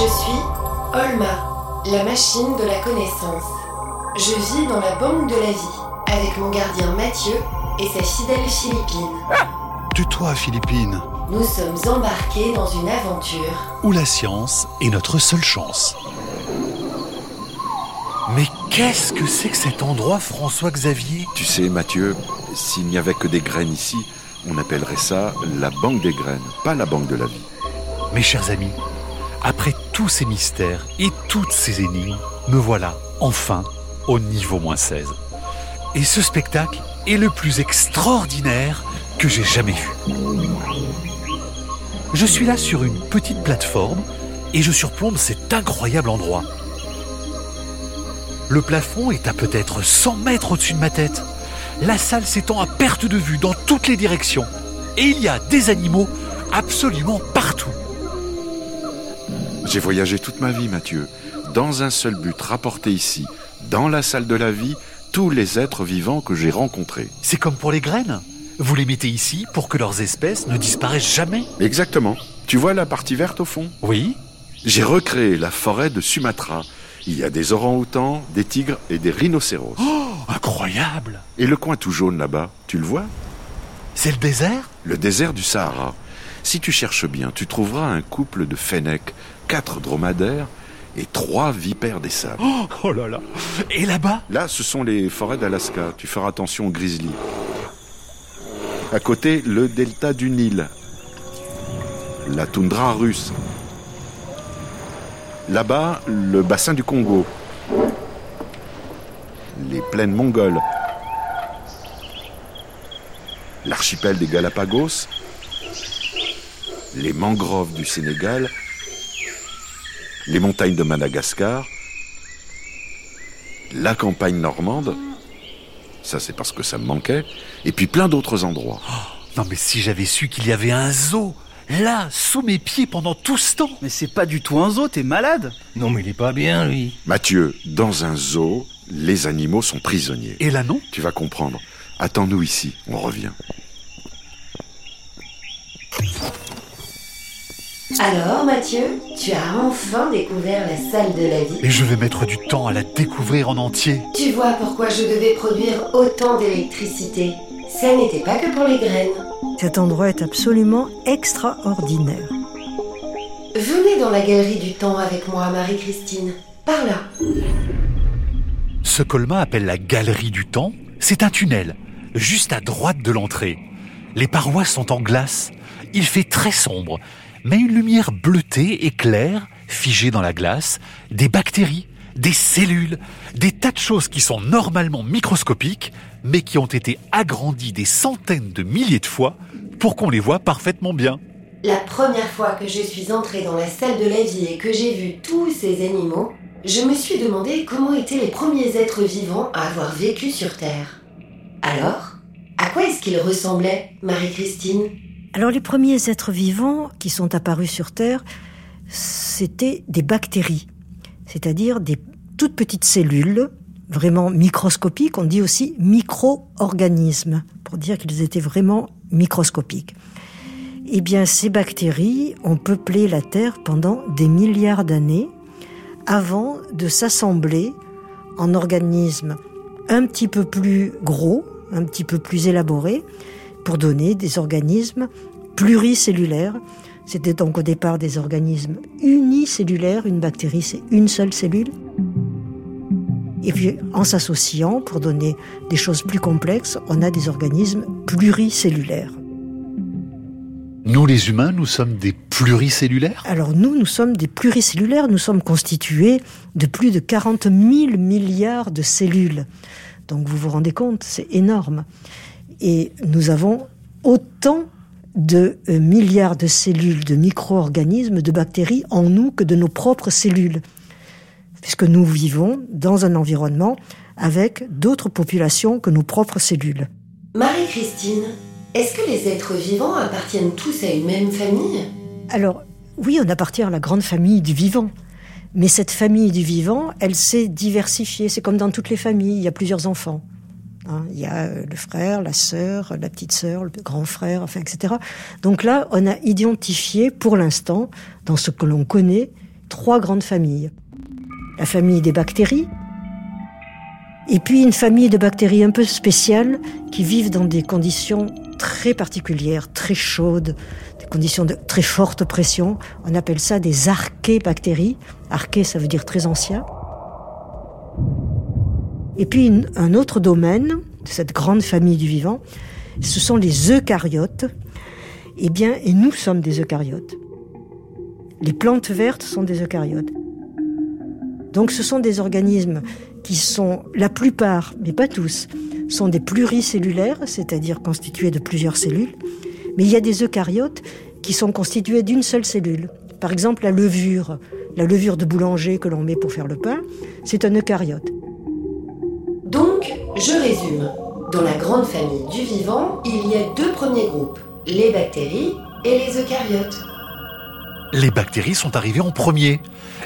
Je suis Olma, la machine de la connaissance. Je vis dans la banque de la vie avec mon gardien Mathieu et sa fidèle Philippine. Tais-toi, Philippine. Nous sommes embarqués dans une aventure. Où la science est notre seule chance. Mais qu'est-ce que c'est que cet endroit, François Xavier Tu sais, Mathieu, s'il n'y avait que des graines ici, on appellerait ça la banque des graines, pas la banque de la vie. Mes chers amis, après tous ces mystères et toutes ces énigmes, me voilà, enfin, au niveau moins 16. Et ce spectacle est le plus extraordinaire que j'ai jamais vu. Je suis là sur une petite plateforme et je surplombe cet incroyable endroit. Le plafond est à peut-être 100 mètres au-dessus de ma tête. La salle s'étend à perte de vue dans toutes les directions. Et il y a des animaux absolument partout. J'ai voyagé toute ma vie, Mathieu, dans un seul but, rapporter ici, dans la salle de la vie, tous les êtres vivants que j'ai rencontrés. C'est comme pour les graines. Vous les mettez ici pour que leurs espèces ne disparaissent jamais. Exactement. Tu vois la partie verte au fond? Oui. J'ai recréé la forêt de Sumatra. Il y a des orang-outans, des tigres et des rhinocéros. Oh, incroyable Et le coin tout jaune là-bas, tu le vois? C'est le désert? Le désert du Sahara. Si tu cherches bien, tu trouveras un couple de fennecs, quatre dromadaires et trois vipères des sables. Oh, oh là là Et là-bas Là, ce sont les forêts d'Alaska. Tu feras attention aux grizzlies. À côté, le delta du Nil. La toundra russe. Là-bas, le bassin du Congo. Les plaines mongoles. L'archipel des Galapagos. Les mangroves du Sénégal. Les montagnes de Madagascar. La campagne normande. Ça, c'est parce que ça me manquait. Et puis plein d'autres endroits. Non mais si j'avais su qu'il y avait un zoo là, sous mes pieds pendant tout ce temps. Mais c'est pas du tout un zoo, t'es malade Non mais il est pas bien lui. Mathieu, dans un zoo, les animaux sont prisonniers. Et là non Tu vas comprendre. Attends-nous ici, on revient. Alors, Mathieu, tu as enfin découvert la salle de la vie. Et je vais mettre du temps à la découvrir en entier. Tu vois pourquoi je devais produire autant d'électricité. Ça n'était pas que pour les graines. Cet endroit est absolument extraordinaire. Venez dans la galerie du temps avec moi, Marie-Christine. Par là. Ce qu'Olma appelle la galerie du temps, c'est un tunnel, juste à droite de l'entrée. Les parois sont en glace, il fait très sombre, mais une lumière bleutée et claire, figée dans la glace, des bactéries, des cellules, des tas de choses qui sont normalement microscopiques, mais qui ont été agrandies des centaines de milliers de fois pour qu'on les voit parfaitement bien. La première fois que je suis entrée dans la salle de la vie et que j'ai vu tous ces animaux, je me suis demandé comment étaient les premiers êtres vivants à avoir vécu sur Terre. Alors, à quoi est-ce qu'ils ressemblaient, Marie-Christine? Alors les premiers êtres vivants qui sont apparus sur Terre, c'était des bactéries, c'est-à-dire des toutes petites cellules vraiment microscopiques. On dit aussi micro-organismes pour dire qu'ils étaient vraiment microscopiques. Eh bien, ces bactéries ont peuplé la Terre pendant des milliards d'années avant de s'assembler en organismes un petit peu plus gros, un petit peu plus élaborés, pour donner des organismes pluricellulaires. C'était donc au départ des organismes unicellulaires. Une bactérie, c'est une seule cellule. Et puis, en s'associant, pour donner des choses plus complexes, on a des organismes pluricellulaires. Nous, les humains, nous sommes des pluricellulaires? Alors nous, nous sommes des pluricellulaires, nous sommes constitués de plus de 40 000 milliards de cellules. Donc vous vous rendez compte, c'est énorme. Et nous avons autant de euh, milliards de cellules, de micro-organismes, de bactéries en nous que de nos propres cellules. Puisque nous vivons dans un environnement avec d'autres populations que nos propres cellules. Marie-Christine, est-ce que les êtres vivants appartiennent tous à une même famille? Alors, oui, on appartient à la grande famille du vivant. Mais cette famille du vivant, elle s'est diversifiée. C'est comme dans toutes les familles, il y a plusieurs enfants. Hein, il y a euh, le frère, la sœur, la petite sœur, le grand frère, enfin, etc. Donc là, on a identifié pour l'instant, dans ce que l'on connaît, trois grandes familles. La famille des bactéries, et puis une famille de bactéries un peu spéciales qui vivent dans des conditions très particulières, très chaudes, des conditions de très forte pression. On appelle ça des archébactéries. Arché, ça veut dire très ancien. Et puis un autre domaine de cette grande famille du vivant, ce sont les eucaryotes. Eh bien, et nous sommes des eucaryotes. Les plantes vertes sont des eucaryotes. Donc ce sont des organismes qui sont, la plupart, mais pas tous, sont des pluricellulaires, c'est-à-dire constitués de plusieurs cellules. Mais il y a des eucaryotes qui sont constitués d'une seule cellule. Par exemple, la levure, la levure de boulanger que l'on met pour faire le pain, c'est un eucaryote. Donc, je résume. Dans la grande famille du vivant, il y a deux premiers groupes, les bactéries et les eucaryotes. Les bactéries sont arrivées en premier.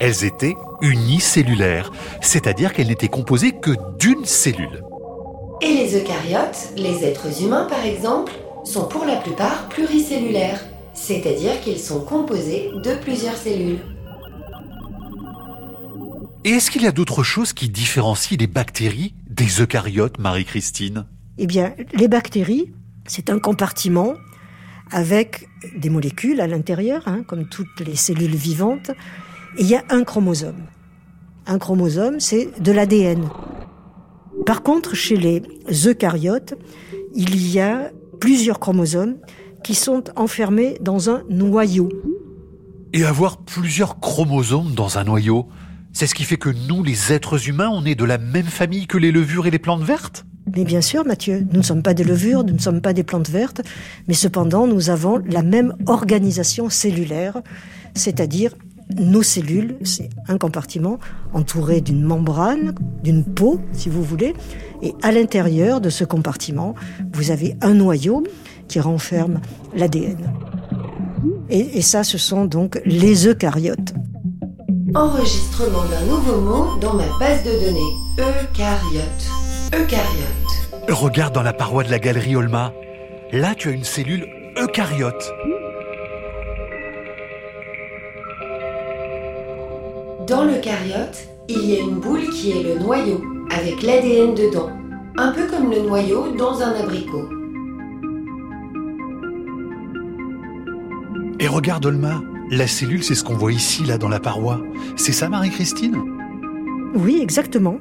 Elles étaient unicellulaires, c'est-à-dire qu'elles n'étaient composées que d'une cellule. Et les eucaryotes, les êtres humains par exemple, sont pour la plupart pluricellulaires, c'est-à-dire qu'ils sont composés de plusieurs cellules. Et est-ce qu'il y a d'autres choses qui différencient les bactéries des eucaryotes, Marie-Christine? Eh bien, les bactéries, c'est un compartiment avec des molécules à l'intérieur, hein, comme toutes les cellules vivantes, et il y a un chromosome. Un chromosome, c'est de l'ADN. Par contre, chez les eucaryotes, il y a plusieurs chromosomes qui sont enfermés dans un noyau. Et avoir plusieurs chromosomes dans un noyau, c'est ce qui fait que nous, les êtres humains, on est de la même famille que les levures et les plantes vertes mais bien sûr, Mathieu, nous ne sommes pas des levures, nous ne sommes pas des plantes vertes, mais cependant, nous avons la même organisation cellulaire, c'est-à-dire nos cellules, c'est un compartiment entouré d'une membrane, d'une peau, si vous voulez, et à l'intérieur de ce compartiment, vous avez un noyau qui renferme l'ADN. Et, ça, ce sont donc les eucaryotes. Enregistrement d'un nouveau mot dans ma base de données. Eucaryote. Eucaryote. Regarde dans la paroi de la galerie Olma. Là, tu as une cellule eucaryote. Dans l'eucaryote, il y a une boule qui est le noyau, avec l'ADN dedans, un peu comme le noyau dans un abricot. Et regarde Olma, la cellule, c'est ce qu'on voit ici, là, dans la paroi. C'est ça, Marie-Christine? Oui, exactement.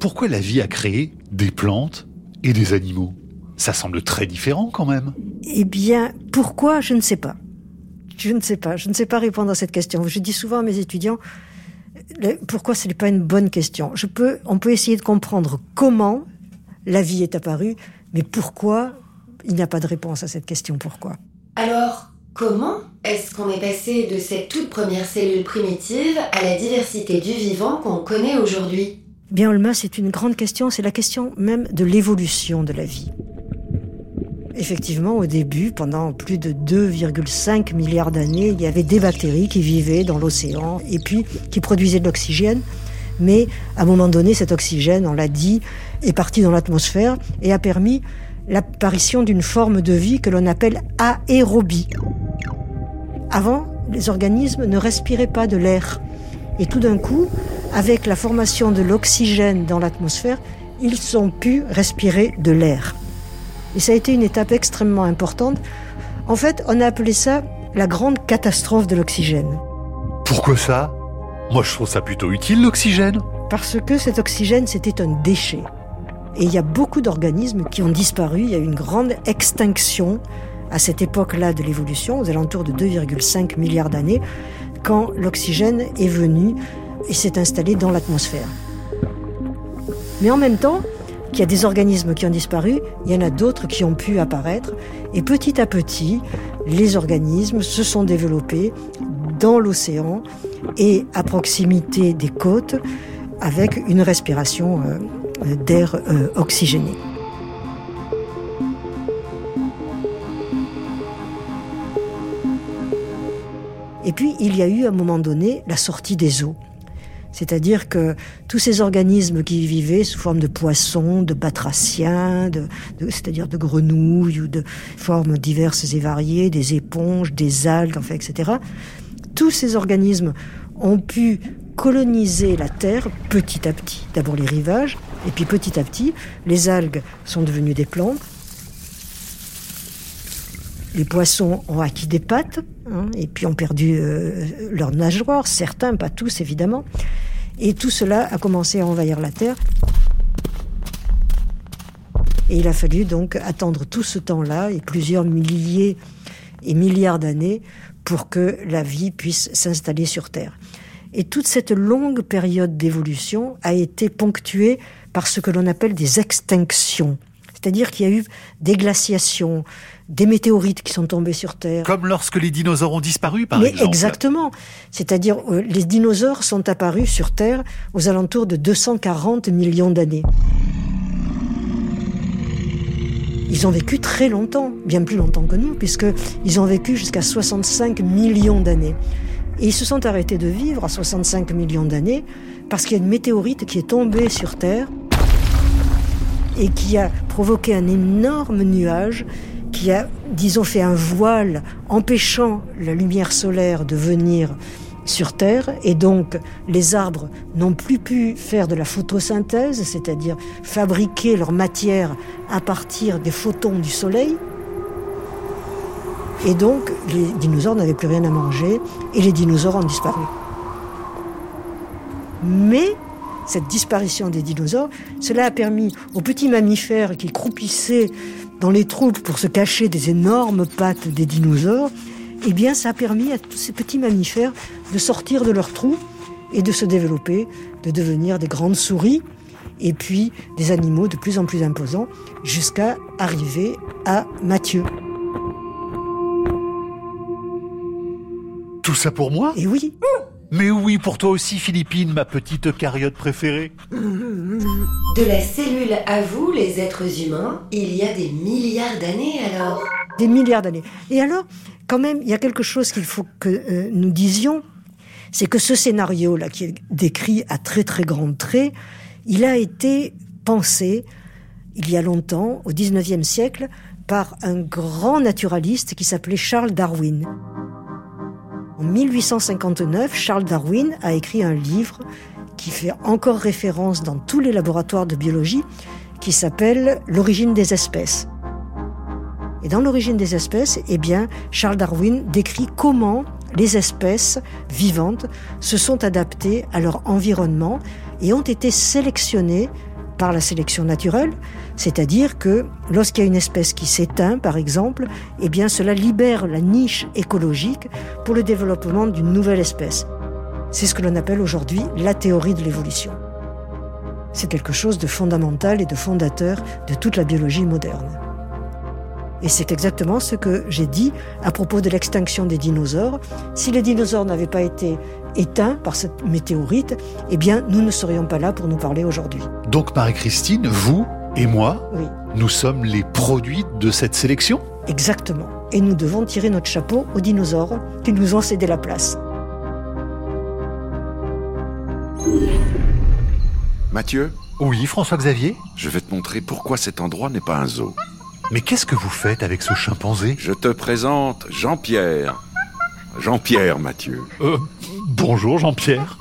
Pourquoi la vie a créé des plantes et des animaux? Ça semble très différent quand même. Eh bien, pourquoi? Je ne sais pas. Je ne sais pas. Je ne sais pas répondre à cette question. Je dis souvent à mes étudiants, pourquoi ce n'est pas une bonne question Je peux, On peut essayer de comprendre comment la vie est apparue, mais pourquoi? Il n'y a pas de réponse à cette question. Pourquoi? Alors, comment est-ce qu'on est passé de cette toute première cellule primitive à la diversité du vivant qu'on connaît aujourd'hui? Bien, Olma, c'est une grande question, c'est la question même de l'évolution de la vie. Effectivement, au début, pendant plus de 2,5 milliards d'années, il y avait des bactéries qui vivaient dans l'océan et puis qui produisaient de l'oxygène. Mais à un moment donné, cet oxygène, on l'a dit, est parti dans l'atmosphère et a permis l'apparition d'une forme de vie que l'on appelle aérobie. Avant, les organismes ne respiraient pas de l'air. Et tout d'un coup, avec la formation de l'oxygène dans l'atmosphère, ils ont pu respirer de l'air. Et ça a été une étape extrêmement importante. En fait, on a appelé ça la grande catastrophe de l'oxygène. Pourquoi ça? Moi, je trouve ça plutôt utile, l'oxygène. Parce que cet oxygène, c'était un déchet. Et il y a beaucoup d'organismes qui ont disparu. Il y a eu une grande extinction à cette époque-là de l'évolution, aux alentours de 2,5 milliards d'années, quand l'oxygène est venu et s'est installé dans l'atmosphère. Mais en même temps, qu'il y a des organismes qui ont disparu, il y en a d'autres qui ont pu apparaître, et petit à petit, les organismes se sont développés dans l'océan et à proximité des côtes avec une respiration euh, d'air euh, oxygéné. Et puis, il y a eu à un moment donné la sortie des eaux. C'est-à-dire que tous ces organismes qui vivaient sous forme de poissons, de batraciens, de, c'est-à-dire de grenouilles ou de formes diverses et variées, des éponges, des algues, enfin, etc., tous ces organismes ont pu coloniser la Terre petit à petit. D'abord les rivages, et puis petit à petit, les algues sont devenues des plantes. Les poissons ont acquis des pattes, hein, et puis ont perdu euh, leurs nageoires, certains, pas tous évidemment. Et tout cela a commencé à envahir la Terre. Et il a fallu donc attendre tout ce temps-là, et plusieurs milliers et milliards d'années, pour que la vie puisse s'installer sur Terre. Et toute cette longue période d'évolution a été ponctuée par ce que l'on appelle des extinctions. C'est-à-dire qu'il y a eu des glaciations, des météorites qui sont tombés sur Terre. Comme lorsque les dinosaures ont disparu, par Mais exemple. exactement. C'est-à-dire, euh, les dinosaures sont apparus sur Terre aux alentours de 240 millions d'années. Ils ont vécu très longtemps, bien plus longtemps que nous, puisqu'ils ont vécu jusqu'à 65 millions d'années. Et ils se sont arrêtés de vivre à 65 millions d'années parce qu'il y a une météorite qui est tombée sur Terre et qui a provoqué un énorme nuage qui a, disons, fait un voile empêchant la lumière solaire de venir sur Terre et donc les arbres n'ont plus pu faire de la photosynthèse, c'est-à-dire fabriquer leur matière à partir des photons du soleil. Et donc les dinosaures n'avaient plus rien à manger et les dinosaures ont disparu. Mais cette disparition des dinosaures, cela a permis aux petits mammifères qui croupissaient dans les troupes pour se cacher des énormes pattes des dinosaures, eh bien ça a permis à tous ces petits mammifères de sortir de leurs trous et de se développer, de devenir des grandes souris et puis des animaux de plus en plus imposants jusqu'à arriver à Mathieu. Tout ça pour moi? Et oui, Mais oui, pour toi aussi, Philippine, ma petite cariote préférée. De la cellule à vous, les êtres humains, il y a des milliards d'années alors des milliards d'années. Et alors, quand même, il y a quelque chose qu'il faut que euh, nous disions, c'est que ce scénario-là, qui est décrit à très très grands traits, il a été pensé il y a longtemps, au 19e siècle, par un grand naturaliste qui s'appelait Charles Darwin. En 1859, Charles Darwin a écrit un livre qui fait encore référence dans tous les laboratoires de biologie, qui s'appelle L'origine des espèces. Et dans l'origine des espèces, eh Charles Darwin décrit comment les espèces vivantes se sont adaptées à leur environnement et ont été sélectionnées par la sélection naturelle, c'est-à-dire que lorsqu'il y a une espèce qui s'éteint, par exemple, eh cela libère la niche écologique pour le développement d'une nouvelle espèce. C'est ce que l'on appelle aujourd'hui la théorie de l'évolution. C'est quelque chose de fondamental et de fondateur de toute la biologie moderne. Et c'est exactement ce que j'ai dit à propos de l'extinction des dinosaures. Si les dinosaures n'avaient pas été éteints par cette météorite, eh bien, nous ne serions pas là pour nous parler aujourd'hui. Donc, Marie-Christine, vous et moi, Oui, nous sommes les produits de cette sélection exactement. Et nous devons tirer notre chapeau aux dinosaures qui nous ont cédé la place. Mathieu, Oui, François-Xavier je vais te montrer pourquoi cet endroit n'est pas un zoo. Mais qu'est-ce que vous faites avec ce chimpanzé? Je te présente Jean-Pierre. Jean-Pierre, Mathieu. Euh, bonjour Jean-Pierre.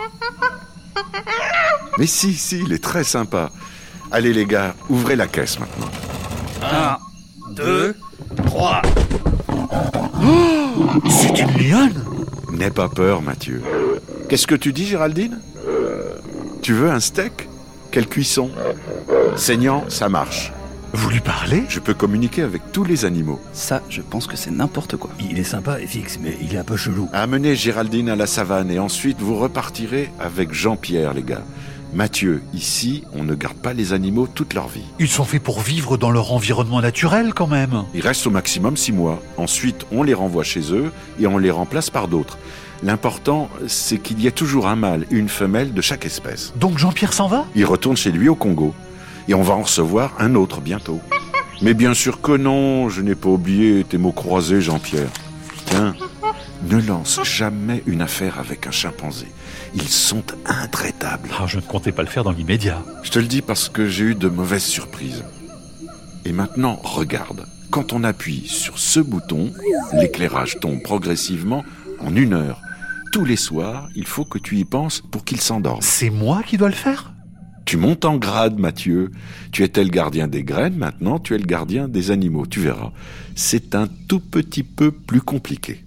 Mais si, si, il est très sympa. Allez les gars, ouvrez la caisse maintenant. Un, deux, trois. C'est une liane N'aie pas peur, Mathieu. Qu'est-ce que tu dis, Géraldine? Tu veux un steak? Quelle cuisson? Saignant, ça marche. Vous lui parlez? Je peux communiquer avec tous les animaux. Ça, je pense que c'est n'importe quoi. Il est sympa et fixe, mais il est un peu chelou. Amenez Géraldine à la savane et ensuite vous repartirez avec Jean-Pierre, les gars. Mathieu, ici, on ne garde pas les animaux toute leur vie. Ils sont faits pour vivre dans leur environnement naturel quand même. Ils restent au maximum six mois. Ensuite, on les renvoie chez eux et on les remplace par d'autres. L'important, c'est qu'il y ait toujours un mâle et une femelle de chaque espèce. Donc Jean-Pierre s'en va? Il retourne chez lui au Congo. Et on va en recevoir un autre bientôt. Mais bien sûr que non, je n'ai pas oublié tes mots croisés, Jean-Pierre. Tiens, ne lance jamais une affaire avec un chimpanzé. Ils sont intraitables. Ah, je ne comptais pas le faire dans l'immédiat. Je te le dis parce que j'ai eu de mauvaises surprises. Et maintenant, regarde. Quand on appuie sur ce bouton, l'éclairage tombe progressivement en une heure. Tous les soirs, il faut que tu y penses pour qu'il s'endorme. C'est moi qui dois le faire? Tu montes en grade, Mathieu. Tu étais le gardien des graines, maintenant tu es le gardien des animaux, tu verras. C'est un tout petit peu plus compliqué.